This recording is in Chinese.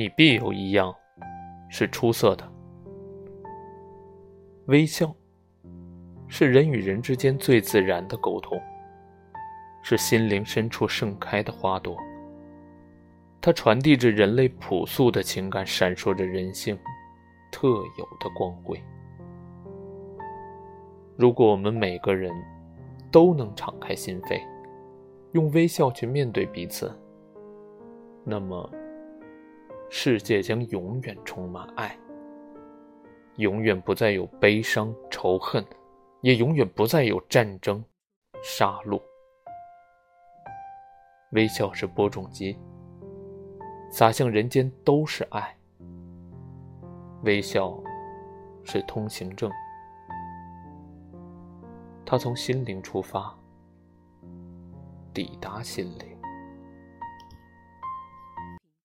你必有一样是出色的。微笑是人与人之间最自然的沟通，是心灵深处盛开的花朵。它传递着人类朴素的情感，闪烁着人性特有的光辉。如果我们每个人都能敞开心扉，用微笑去面对彼此，那么世界将永远充满爱。永远不再有悲伤、仇恨，也永远不再有战争、杀戮。微笑是播种机，洒向人间都是爱。微笑是通行证，它从心灵出发，抵达心灵。